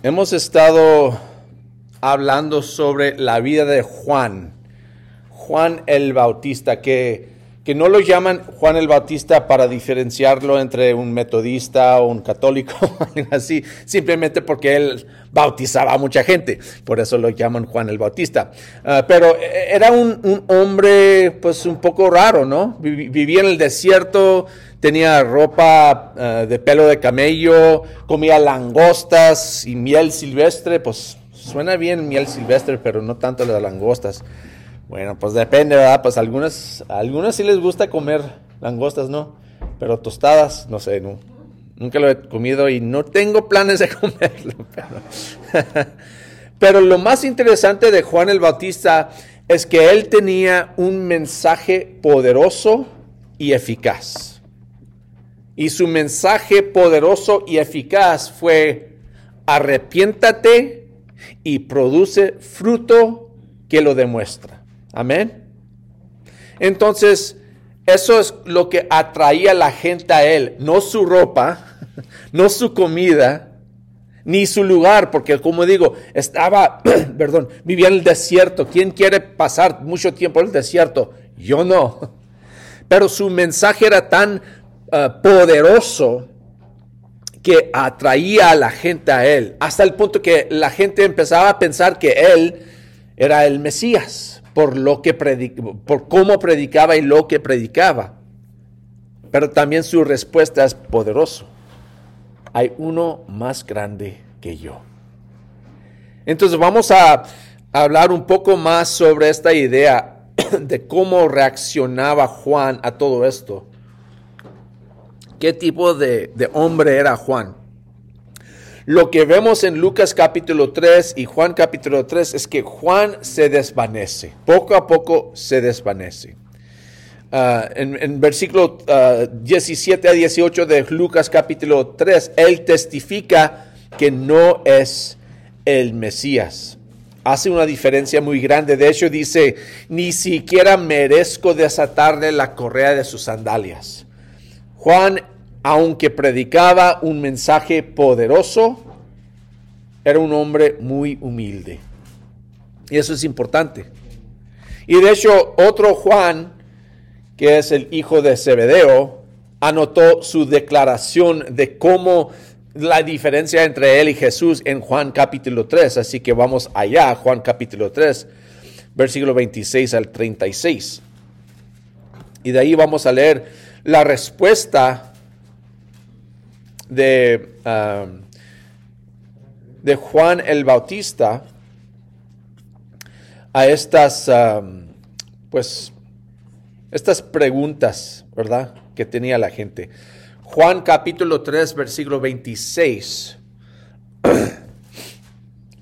Hemos estado hablando sobre la vida de Juan, Juan el Bautista, que, que, no lo llaman Juan el Bautista para diferenciarlo entre un metodista o un católico, así, simplemente porque él bautizaba a mucha gente, por eso lo llaman Juan el Bautista. Uh, pero era un, un, hombre pues un poco raro, ¿no? Vivía en el desierto, tenía ropa uh, de pelo de camello, comía langostas y miel silvestre, pues suena bien miel silvestre, pero no tanto las langostas. Bueno, pues depende, ¿verdad? Pues algunas, algunas sí les gusta comer langostas, ¿no? Pero tostadas, no sé. Nunca lo he comido y no tengo planes de comerlo. Pero, pero lo más interesante de Juan el Bautista es que él tenía un mensaje poderoso y eficaz. Y su mensaje poderoso y eficaz fue, arrepiéntate y produce fruto que lo demuestra. Amén. Entonces, eso es lo que atraía a la gente a él, no su ropa, no su comida, ni su lugar, porque como digo, estaba, perdón, vivía en el desierto. ¿Quién quiere pasar mucho tiempo en el desierto? Yo no. Pero su mensaje era tan uh, poderoso que atraía a la gente a él, hasta el punto que la gente empezaba a pensar que él era el Mesías por lo que por cómo predicaba y lo que predicaba. Pero también su respuesta es poderoso. Hay uno más grande que yo. Entonces vamos a hablar un poco más sobre esta idea de cómo reaccionaba Juan a todo esto qué tipo de, de, hombre era Juan. Lo que vemos en Lucas capítulo 3 y Juan capítulo 3 es que Juan se desvanece, poco a poco se desvanece. Uh, en, en, versículo uh, 17 a 18 de Lucas capítulo 3, él testifica que no es el Mesías. Hace una diferencia muy grande. De hecho, dice, ni siquiera merezco desatarle la correa de sus sandalias. Juan, aunque predicaba un mensaje poderoso, era un hombre muy humilde. Y eso es importante. Y de hecho, otro Juan, que es el hijo de Zebedeo, anotó su declaración de cómo la diferencia entre él y Jesús en Juan capítulo 3. Así que vamos allá, Juan capítulo 3, versículo 26 al 36. Y de ahí vamos a leer la respuesta de, um, de Juan el Bautista a estas, um, pues, estas preguntas, ¿verdad? Que tenía la gente. Juan capítulo 3, versículo 26.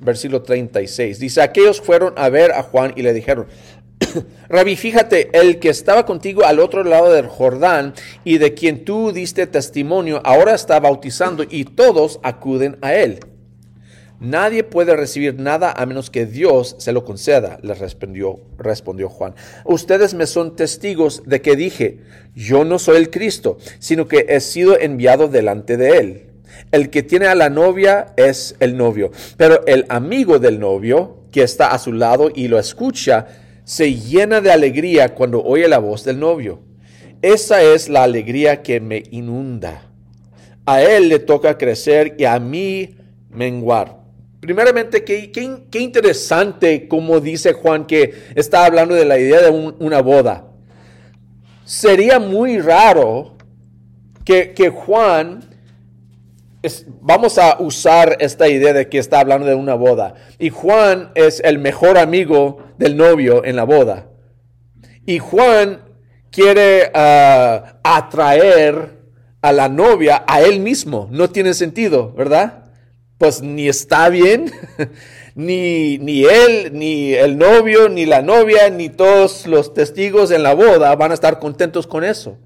versículo 36. Dice, aquellos fueron a ver a Juan y le dijeron, Rabí, fíjate, el que estaba contigo al otro lado del Jordán y de quien tú diste testimonio, ahora está bautizando y todos acuden a él. Nadie puede recibir nada a menos que Dios se lo conceda, le respondió, respondió Juan. Ustedes me son testigos de que dije, yo no soy el Cristo, sino que he sido enviado delante de él. El que tiene a la novia es el novio, pero el amigo del novio que está a su lado y lo escucha, se llena de alegría cuando oye la voz del novio. Esa es la alegría que me inunda. A él le toca crecer y a mí menguar. Primeramente, qué, qué, qué interesante como dice Juan que está hablando de la idea de un, una boda. Sería muy raro que, que Juan vamos a usar esta idea de que está hablando de una boda. Y Juan es el mejor amigo del novio en la boda. Y Juan quiere uh, atraer a la novia a él mismo. No tiene sentido, ¿verdad? Pues ni está bien, ni, ni él, ni el novio, ni la novia, ni todos los testigos en la boda van a estar contentos con eso.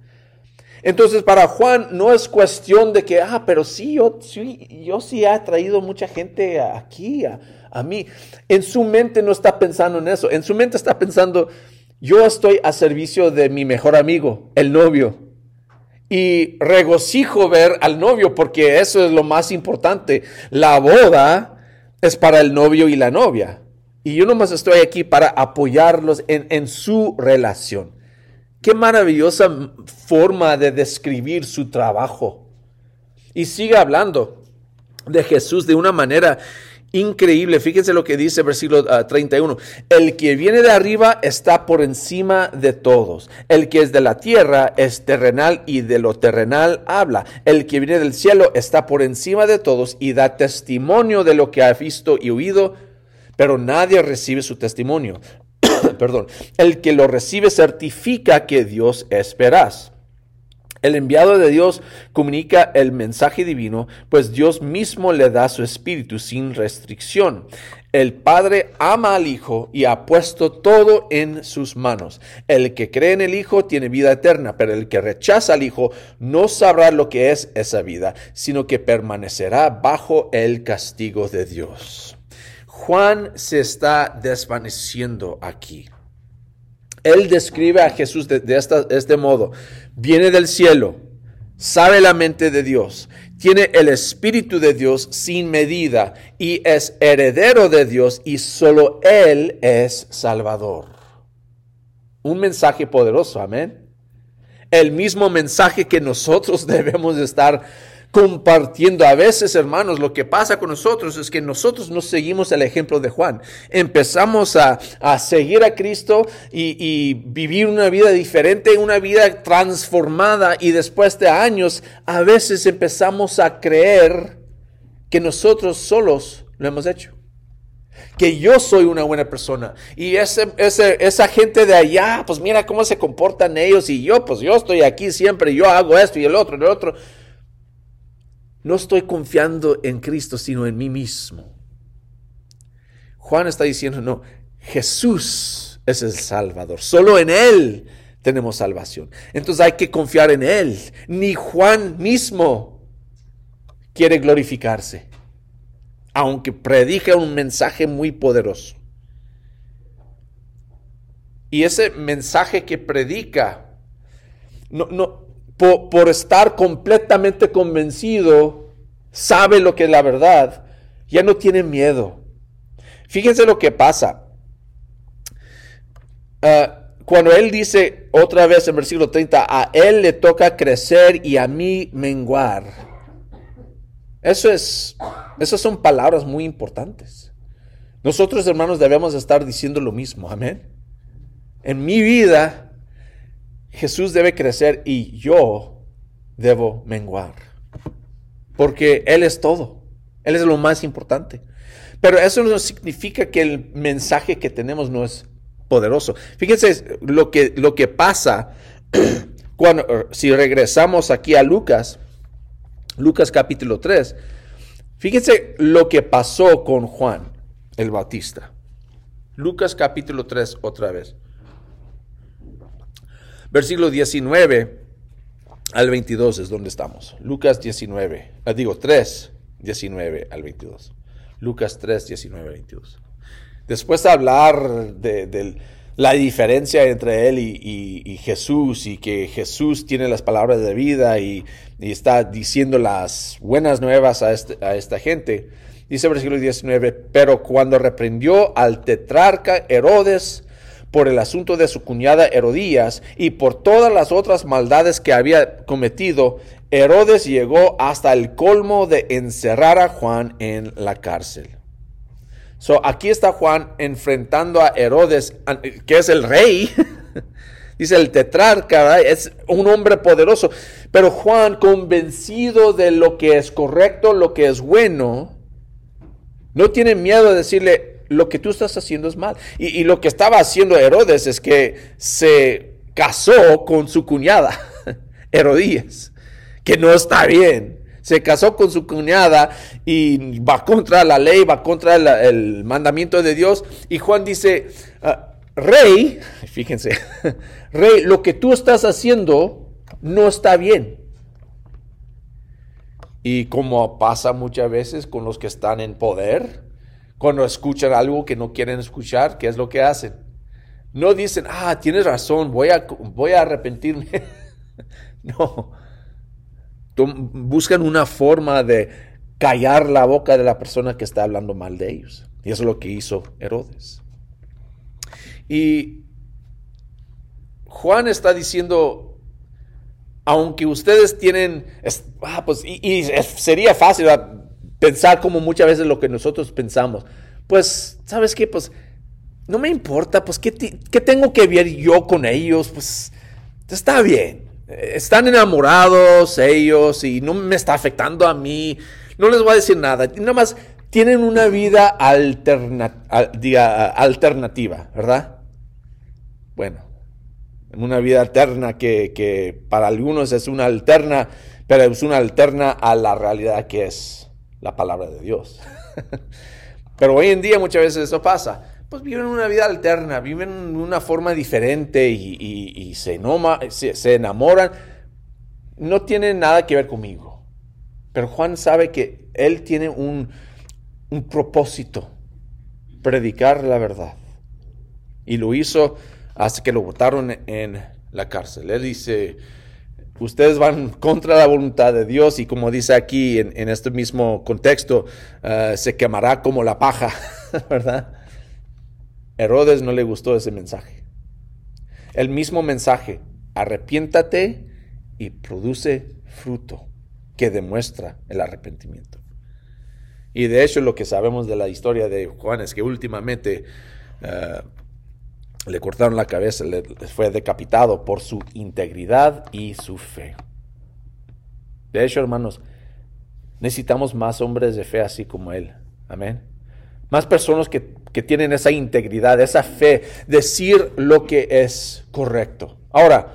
Entonces para Juan no es cuestión de que, ah, pero sí, yo sí, yo sí he traído mucha gente aquí, a, a mí. En su mente no está pensando en eso, en su mente está pensando, yo estoy a servicio de mi mejor amigo, el novio. Y regocijo ver al novio porque eso es lo más importante. La boda es para el novio y la novia. Y yo nomás estoy aquí para apoyarlos en, en su relación. Qué maravillosa forma de describir su trabajo. Y sigue hablando de Jesús de una manera increíble. Fíjense lo que dice versículo 31. Ah, el que viene de arriba está por encima de todos. El que es de la tierra es terrenal y de lo terrenal habla. El que viene del cielo está por encima de todos y da testimonio de lo que ha visto y oído, pero nadie recibe su testimonio. Perdón. El que lo recibe certifica que Dios es. El enviado de Dios comunica el mensaje divino, pues Dios mismo le da su espíritu sin restricción. El Padre ama al Hijo y ha puesto todo en sus manos. El que cree en el Hijo tiene vida eterna, pero el que rechaza al Hijo no sabrá lo que es esa vida, sino que permanecerá bajo el castigo de Dios. Juan se está desvaneciendo aquí. Él describe a Jesús de, este modo. Viene del cielo, sabe la mente de Dios, tiene el Espíritu de Dios sin medida y es heredero de Dios y solo Él es Salvador. Un mensaje poderoso, amén. El mismo mensaje que nosotros debemos estar compartiendo. A veces, hermanos, lo que pasa con nosotros es que nosotros no seguimos el ejemplo de Juan. Empezamos a, seguir a Cristo y, y, vivir una vida diferente, una vida transformada y después de años, a veces empezamos a creer que nosotros solos lo hemos hecho que yo soy una buena persona. Y ese, esa gente de allá, pues mira cómo se comportan ellos y yo, pues yo estoy aquí siempre, yo hago esto y el otro y el otro. No estoy confiando en Cristo, sino en mí mismo. Juan está diciendo, no, Jesús es el Salvador. Solo en Él tenemos salvación. Entonces hay que confiar en Él. Ni Juan mismo quiere glorificarse, aunque predica un mensaje muy poderoso. Y ese mensaje que predica no, no, por, estar completamente convencido, sabe lo que es la verdad, ya no tiene miedo. Fíjense lo que pasa. Ah, cuando él dice otra vez en versículo 30, a él le toca crecer y a mí menguar. Eso es, esas son palabras muy importantes. Nosotros hermanos debemos estar diciendo lo mismo, amén. En mi vida Jesús debe crecer y yo debo menguar. Porque Él es todo. Él es lo más importante. Pero eso no significa que el mensaje que tenemos no es poderoso. Fíjense lo que, lo que pasa cuando, si regresamos aquí a Lucas, Lucas capítulo 3, fíjense lo que pasó con Juan el Bautista. Lucas capítulo 3 otra vez versículo 19 al 22 es donde estamos. Lucas 19, ah, digo 3, 19 al 22. Lucas 3, 19 al 22. Después de hablar de, la diferencia entre él y, Jesús y que Jesús tiene las palabras de vida y, está diciendo las buenas nuevas a, este, a esta gente, dice versículo 19, pero cuando reprendió al tetrarca Herodes, por el asunto de su cuñada Herodías y por todas las otras maldades que había cometido, Herodes llegó hasta el colmo de encerrar a Juan en la cárcel. So, aquí está Juan enfrentando a Herodes, que es el rey. Dice el tetrarca, es un hombre poderoso. Pero Juan, convencido de lo que es correcto, lo que es bueno, no tiene miedo de decirle, lo que tú estás haciendo es mal. Y, lo que estaba haciendo Herodes es que se casó con su cuñada, Herodías, que no está bien. Se casó con su cuñada y va contra la ley, va contra el mandamiento de Dios. Y Juan dice, ah, rey, fíjense, rey, lo que tú estás haciendo no está bien. Y como pasa muchas veces con los que están en poder, cuando escuchan algo que no quieren escuchar, ¿qué es lo que hacen? No dicen, ah, tienes razón, voy a, voy a arrepentirme. no. Buscan una forma de callar la boca de la persona que está hablando mal de ellos. Y eso es lo que hizo Herodes. Y Juan está diciendo, aunque ustedes tienen, ah, pues, y, sería fácil pensar como muchas veces lo que nosotros pensamos. Pues, ¿sabes qué? Pues, no me importa, pues, ¿qué, ¿qué, tengo que ver yo con ellos? Pues, está bien. Están enamorados ellos y no me está afectando a mí. No les voy a decir nada. Nada más tienen una vida alternativa, ¿verdad? Bueno, una vida alterna que para algunos es una alterna, pero es una alterna a la realidad que es la palabra de Dios. pero hoy en día muchas veces eso pasa pues viven una vida alterna, viven una forma diferente y, se, enamoran. No tienen nada que ver conmigo. Pero Juan sabe que él tiene un, un propósito, predicar la verdad. Y lo hizo hasta que lo votaron en la cárcel. Él dice, ustedes van contra la voluntad de Dios y como dice aquí en, este mismo contexto, eh, se quemará como la paja, ¿verdad? Herodes no le gustó ese mensaje. El mismo mensaje, arrepiéntate y produce fruto que demuestra el arrepentimiento. Y de hecho lo que sabemos de la historia de Juan es que últimamente eh, le cortaron la cabeza, le, fue decapitado por su integridad y su fe. De hecho, hermanos, necesitamos más hombres de fe así como él. Amén. Más personas que, tienen esa integridad, esa fe, decir lo que es correcto. Ahora,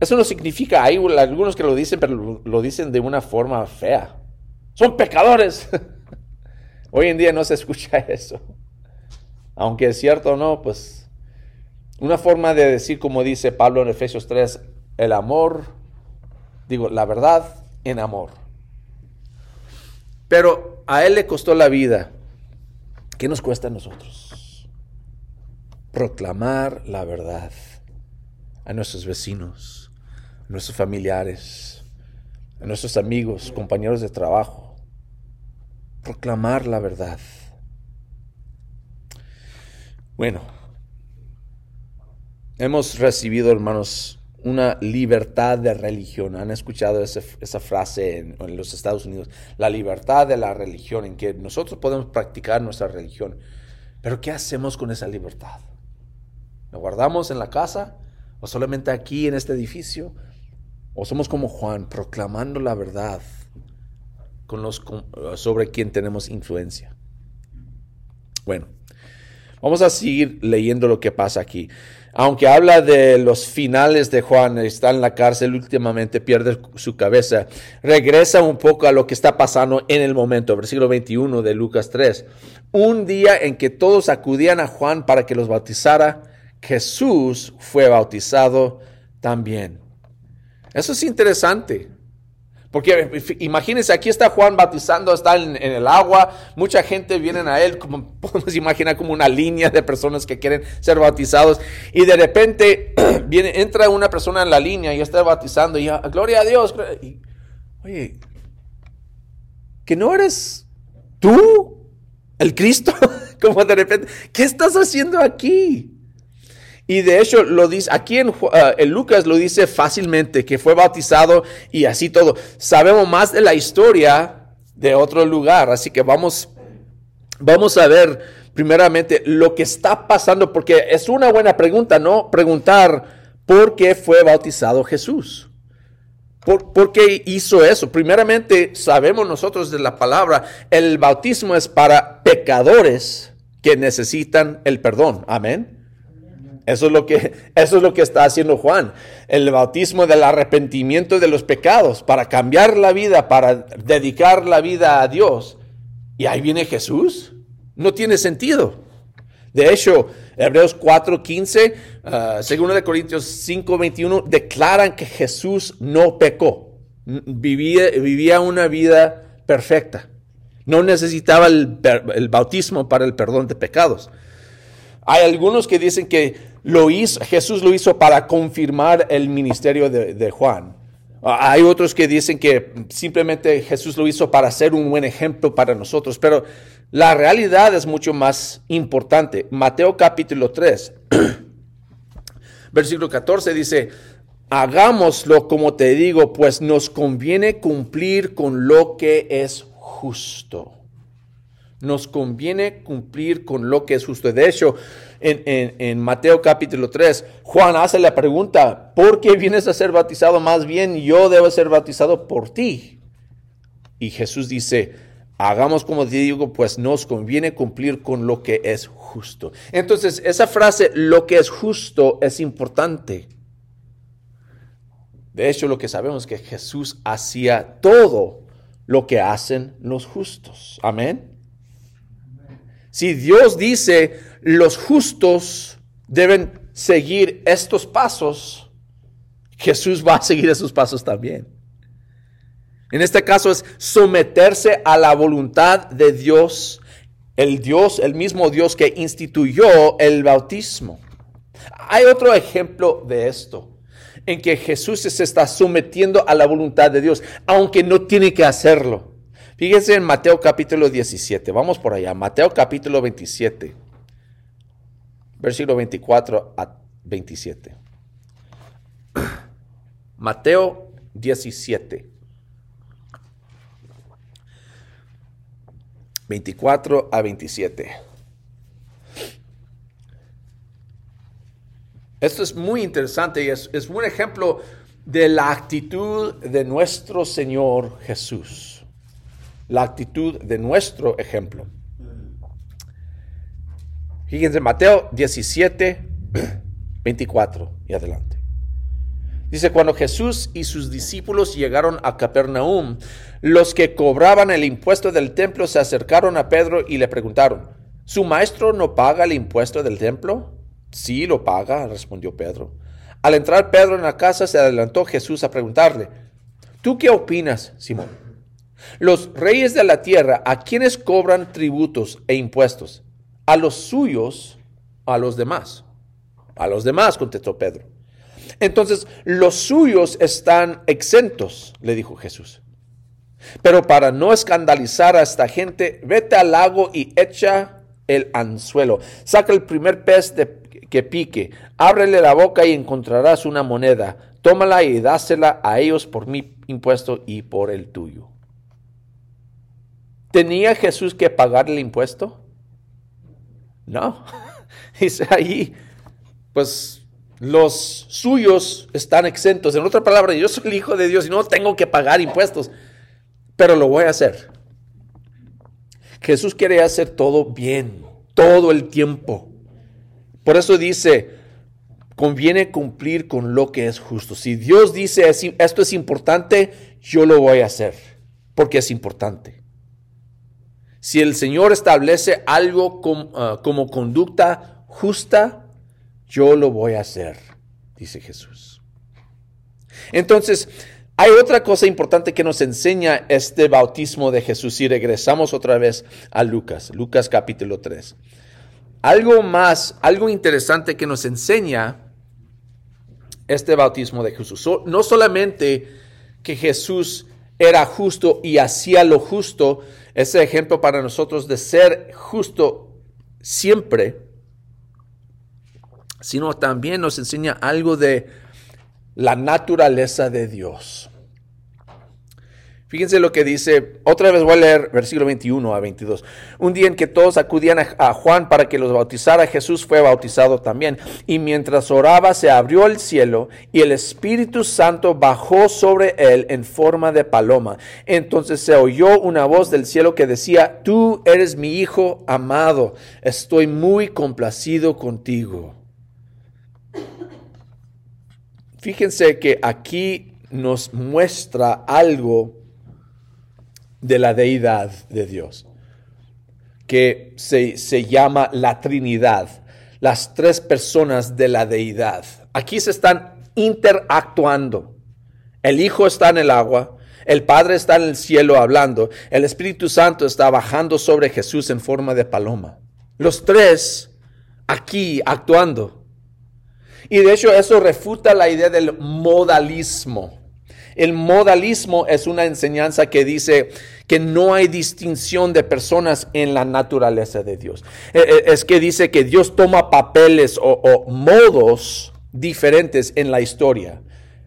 eso no significa, hay algunos que lo dicen, pero lo, dicen de una forma fea. Son pecadores. Hoy en día no se escucha eso. Aunque es cierto o no, pues una forma de decir, como dice Pablo en Efesios 3, el amor, digo, la verdad en amor. Pero a él le costó la vida ¿Qué nos cuesta a nosotros? Proclamar la verdad a nuestros vecinos, a nuestros familiares, a nuestros amigos, compañeros de trabajo. Proclamar la verdad. Bueno, hemos recibido, hermanos, una libertad de religión. ¿Han escuchado esa frase en, los Estados Unidos? La libertad de la religión, en que nosotros podemos practicar nuestra religión. Pero ¿qué hacemos con esa libertad? ¿La guardamos en la casa? ¿O solamente aquí en este edificio? ¿O somos como Juan, proclamando la verdad con los, sobre quien tenemos influencia? Bueno, vamos a seguir leyendo lo que pasa aquí aunque habla de los finales de Juan, está en la cárcel, últimamente pierde su cabeza, regresa un poco a lo que está pasando en el momento, versículo 21 de Lucas 3. Un día en que todos acudían a Juan para que los bautizara, Jesús fue bautizado también. Eso es interesante. Porque imagínense, aquí está Juan bautizando, está en, el agua, mucha gente viene a él, como podemos imaginar como una línea de personas que quieren ser bautizados, y de repente viene, entra una persona en la línea y está bautizando, y gloria a Dios. oye, que no eres tú, el Cristo, como de repente, ¿qué estás haciendo aquí? Y de hecho lo dice, aquí en, ah, en, Lucas lo dice fácilmente, que fue bautizado y así todo. Sabemos más de la historia de otro lugar, así que vamos, vamos a ver primeramente lo que está pasando, porque es una buena pregunta, ¿no? Preguntar por qué fue bautizado Jesús. ¿Por, ¿Por, qué hizo eso? Primeramente, sabemos nosotros de la palabra, el bautismo es para pecadores que necesitan el perdón. Amén. Eso es lo que, eso es lo que está haciendo Juan. El bautismo del arrepentimiento de los pecados, para cambiar la vida, para dedicar la vida a Dios. Y ahí viene Jesús. No tiene sentido. De hecho, Hebreos 4:15, uh, segundo de Corintios 5:21, declaran que Jesús no pecó. Vivía, vivía una vida perfecta. No necesitaba el, el bautismo para el perdón de pecados. Hay algunos que dicen que lo hizo, Jesús lo hizo para confirmar el ministerio de, Juan. Hay otros que dicen que simplemente Jesús lo hizo para ser un buen ejemplo para nosotros, pero la realidad es mucho más importante. Mateo capítulo 3, versículo 14 dice, hagámoslo como te digo, pues nos conviene cumplir con lo que es justo. Nos conviene cumplir con lo que es justo. De hecho, en, Mateo capítulo 3, Juan hace la pregunta, ¿por qué vienes a ser bautizado? Más bien yo debo ser bautizado por ti. Y Jesús dice, hagamos como te digo, pues nos conviene cumplir con lo que es justo. Entonces, esa frase, lo que es justo, es importante. De hecho, lo que sabemos es que Jesús hacía todo lo que hacen los justos. Amén. Si Dios dice, los justos deben seguir estos pasos, Jesús va a seguir esos pasos también. En este caso es someterse a la voluntad de Dios, el Dios, el mismo Dios que instituyó el bautismo. Hay otro ejemplo de esto, en que Jesús se está sometiendo a la voluntad de Dios, aunque no tiene que hacerlo. Fíjense en Mateo capítulo 17, vamos por allá, Mateo capítulo 27 versículo 24 a 27. Mateo 17. 24 a 27. Esto es muy interesante y es, es un ejemplo de la actitud de nuestro Señor Jesús. La actitud de nuestro ejemplo. Fíjense, Mateo 17, 24 y adelante. Dice, cuando Jesús y sus discípulos llegaron a Capernaum, los que cobraban el impuesto del templo se acercaron a Pedro y le preguntaron, ¿su maestro no paga el impuesto del templo? Sí, lo paga, respondió Pedro. Al entrar Pedro en la casa, se adelantó Jesús a preguntarle, ¿tú qué opinas, Simón? Los reyes de la tierra, ¿a quienes cobran tributos e impuestos? a los suyos, a los demás. A los demás, contestó Pedro. Entonces, los suyos están exentos, le dijo Jesús. Pero para no escandalizar a esta gente, vete al lago y echa el anzuelo. Saca el primer pez que pique, ábrele la boca y encontrarás una moneda. Tómala y dásela a ellos por mi impuesto y por el tuyo. ¿Tenía Jesús que pagar el impuesto? No, dice ahí, pues los suyos están exentos. En otra palabra, yo soy el Hijo de Dios y no tengo que pagar impuestos, pero lo voy a hacer. Jesús quiere hacer todo bien, todo el tiempo. Por eso dice, conviene cumplir con lo que es justo. Si Dios dice esto es importante, yo lo voy a hacer, porque es importante. Si el Señor establece algo ah, como, conducta justa, yo lo voy a hacer, dice Jesús. Entonces, hay otra cosa importante que nos enseña este bautismo de Jesús y regresamos otra vez a Lucas, Lucas capítulo 3. Algo más, algo interesante que nos enseña este bautismo de Jesús. No solamente que Jesús era justo y hacía lo justo, ese ejemplo para nosotros de ser justo siempre, sino también nos enseña algo de la naturaleza de Dios. Fíjense lo que dice, otra vez voy a leer versículo 21 a 22. Un día en que todos acudían a, Juan para que los bautizara, Jesús fue bautizado también. Y mientras oraba se abrió el cielo y el Espíritu Santo bajó sobre él en forma de paloma. Entonces se oyó una voz del cielo que decía, tú eres mi Hijo amado, estoy muy complacido contigo. Fíjense que aquí nos muestra algo de la deidad de Dios, que se, se llama la Trinidad, las tres personas de la deidad. Aquí se están interactuando. El Hijo está en el agua, el Padre está en el cielo hablando, el Espíritu Santo está bajando sobre Jesús en forma de paloma. Los tres aquí actuando. Y de hecho eso refuta la idea del modalismo. El modalismo es una enseñanza que dice que no hay distinción de personas en la naturaleza de Dios. Eh, eh, es que dice que Dios toma papeles o, modos diferentes en la historia.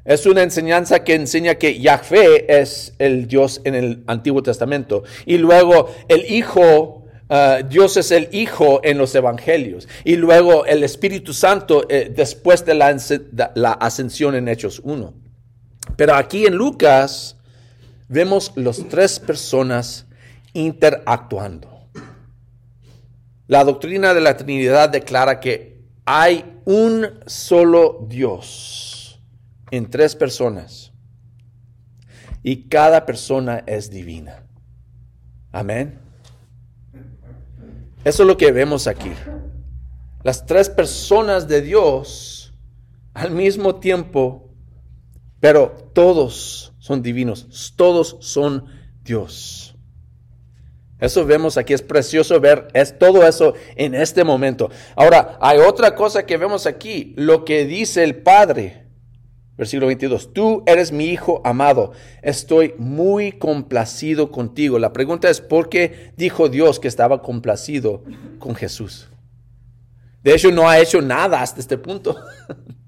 Es una enseñanza que enseña que Yahvé es el Dios en el Antiguo Testamento. Y luego el Hijo, uh, Dios es el Hijo en los Evangelios. Y luego el Espíritu Santo eh, después de la, la ascensión en Hechos 1. Pero aquí en Lucas vemos las tres personas interactuando. La doctrina de la Trinidad declara que hay un solo Dios en tres personas y cada persona es divina. Amén. Eso es lo que vemos aquí. Las tres personas de Dios al mismo tiempo, pero todos son divinos, todos son Dios. Eso vemos aquí, es precioso ver es todo eso en este momento. Ahora, hay otra cosa que vemos aquí, lo que dice el Padre. Versículo 22, tú eres mi hijo amado, estoy muy complacido contigo. La pregunta es, ¿por qué dijo Dios que estaba complacido con Jesús? De hecho, no ha hecho nada hasta este punto.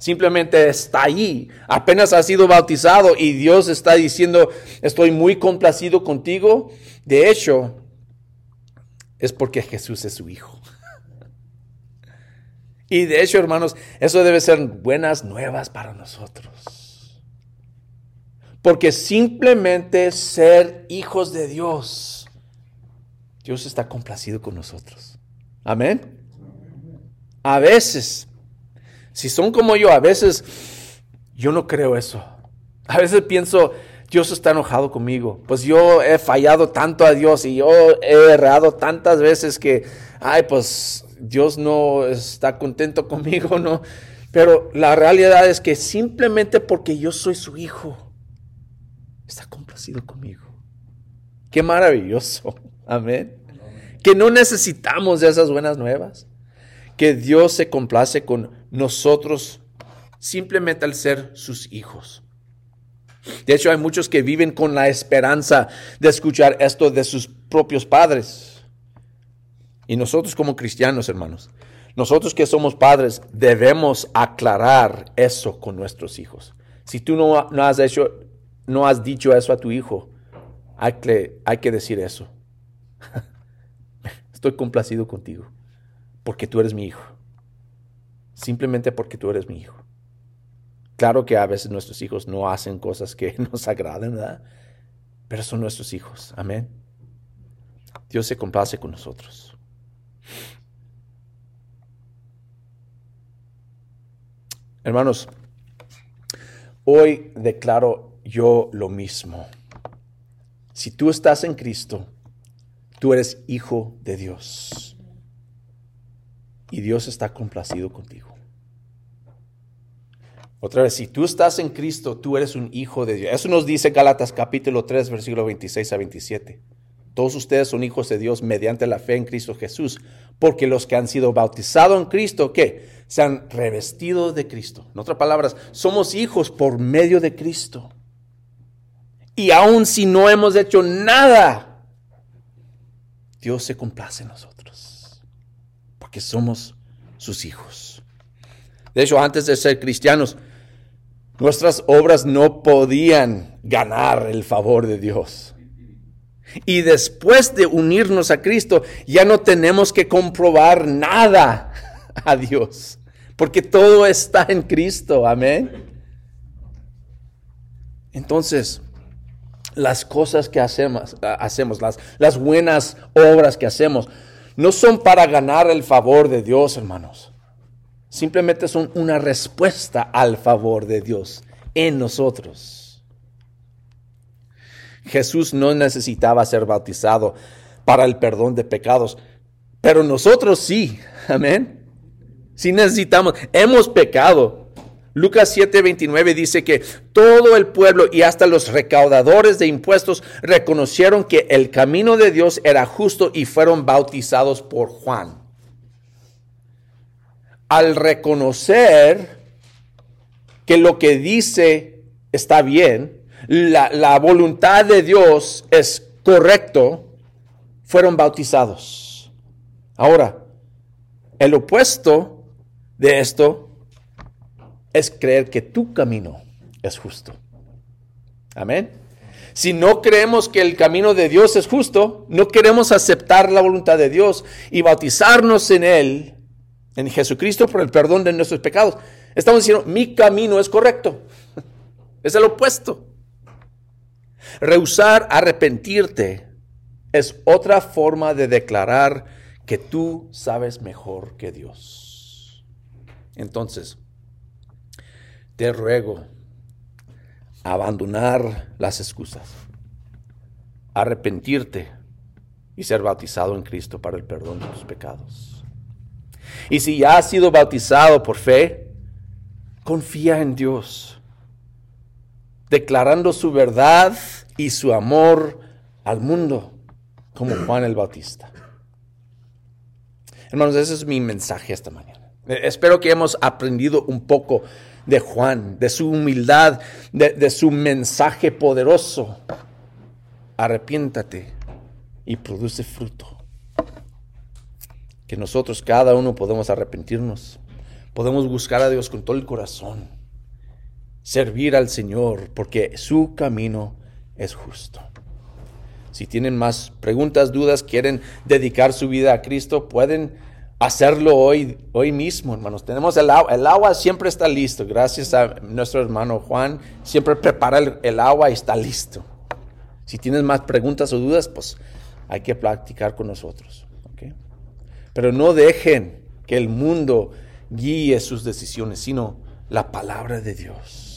Simplemente está ahí. Apenas ha sido bautizado y Dios está diciendo, estoy muy complacido contigo. De hecho, es porque Jesús es su Hijo. Y de hecho, hermanos, eso debe ser buenas nuevas para nosotros. Porque simplemente ser hijos de Dios, Dios está complacido con nosotros. Amén. A veces si son como yo, a veces yo no creo eso. A veces pienso, Dios está enojado conmigo. Pues yo he fallado tanto a Dios y yo he errado tantas veces que, ay, pues Dios no está contento conmigo, ¿no? Pero la realidad es que simplemente porque yo soy su hijo, está complacido conmigo. Qué maravilloso. Amén. Que no necesitamos de esas buenas nuevas. Que Dios se complace con nosotros simplemente al ser sus hijos. De hecho, hay muchos que viven con la esperanza de escuchar esto de sus propios padres. Y nosotros como cristianos, hermanos, nosotros que somos padres, debemos aclarar eso con nuestros hijos. Si tú no, no has hecho, no has dicho eso a tu hijo, hay que, hay que decir eso. Estoy complacido contigo, porque tú eres mi hijo simplemente porque tú eres mi hijo. Claro que a veces nuestros hijos no hacen cosas que nos agraden, ¿verdad? Pero son nuestros hijos. Amén. Dios se complace con nosotros. Hermanos, hoy declaro yo lo mismo. Si tú estás en Cristo, tú eres hijo de Dios. Y Dios está complacido contigo. Otra vez, si tú estás en Cristo, tú eres un hijo de Dios. Eso nos dice Gálatas capítulo 3, versículo 26 a 27. Todos ustedes son hijos de Dios mediante la fe en Cristo Jesús, porque los que han sido bautizados en Cristo, ¿qué? Se han revestido de Cristo. En otras palabras, somos hijos por medio de Cristo. Y aun si no hemos hecho nada, Dios se complace en nosotros, porque somos sus hijos. De hecho, antes de ser cristianos, Nuestras obras no podían ganar el favor de Dios. Y después de unirnos a Cristo, ya no tenemos que comprobar nada a Dios, porque todo está en Cristo. Amén. Entonces, las cosas que hacemos, hacemos las, las buenas obras que hacemos, no son para ganar el favor de Dios, hermanos. Simplemente son una respuesta al favor de Dios en nosotros. Jesús no necesitaba ser bautizado para el perdón de pecados, pero nosotros sí, amén. Sí necesitamos, hemos pecado. Lucas 7:29 dice que todo el pueblo y hasta los recaudadores de impuestos reconocieron que el camino de Dios era justo y fueron bautizados por Juan al reconocer que lo que dice está bien, la, voluntad de Dios es correcto, fueron bautizados. Ahora, el opuesto de esto es creer que tu camino es justo. Amén. Si no creemos que el camino de Dios es justo, no queremos aceptar la voluntad de Dios y bautizarnos en Él, en Jesucristo, por el perdón de nuestros pecados. Estamos diciendo, mi camino es correcto. Es el opuesto. Rehusar arrepentirte es otra forma de declarar que tú sabes mejor que Dios. Entonces, te ruego abandonar las excusas, arrepentirte y ser bautizado en Cristo para el perdón de tus pecados. Y si ya has sido bautizado por fe, confía en Dios, declarando su verdad y su amor al mundo, como Juan el Bautista. Hermanos, ese es mi mensaje esta mañana. Espero que hemos aprendido un poco de Juan, de su humildad, de, su mensaje poderoso. Arrepiéntate y produce fruto. Que nosotros, cada uno, podemos arrepentirnos. Podemos buscar a Dios con todo el corazón. Servir al Señor porque su camino es justo. Si tienen más preguntas, dudas, quieren dedicar su vida a Cristo, pueden hacerlo hoy, hoy mismo, hermanos. Tenemos el agua, el agua siempre está listo. Gracias a nuestro hermano Juan, siempre prepara el, agua y está listo. Si tienes más preguntas o dudas, pues hay que practicar con nosotros. Pero no dejen que el mundo guíe sus decisiones, sino la palabra de Dios.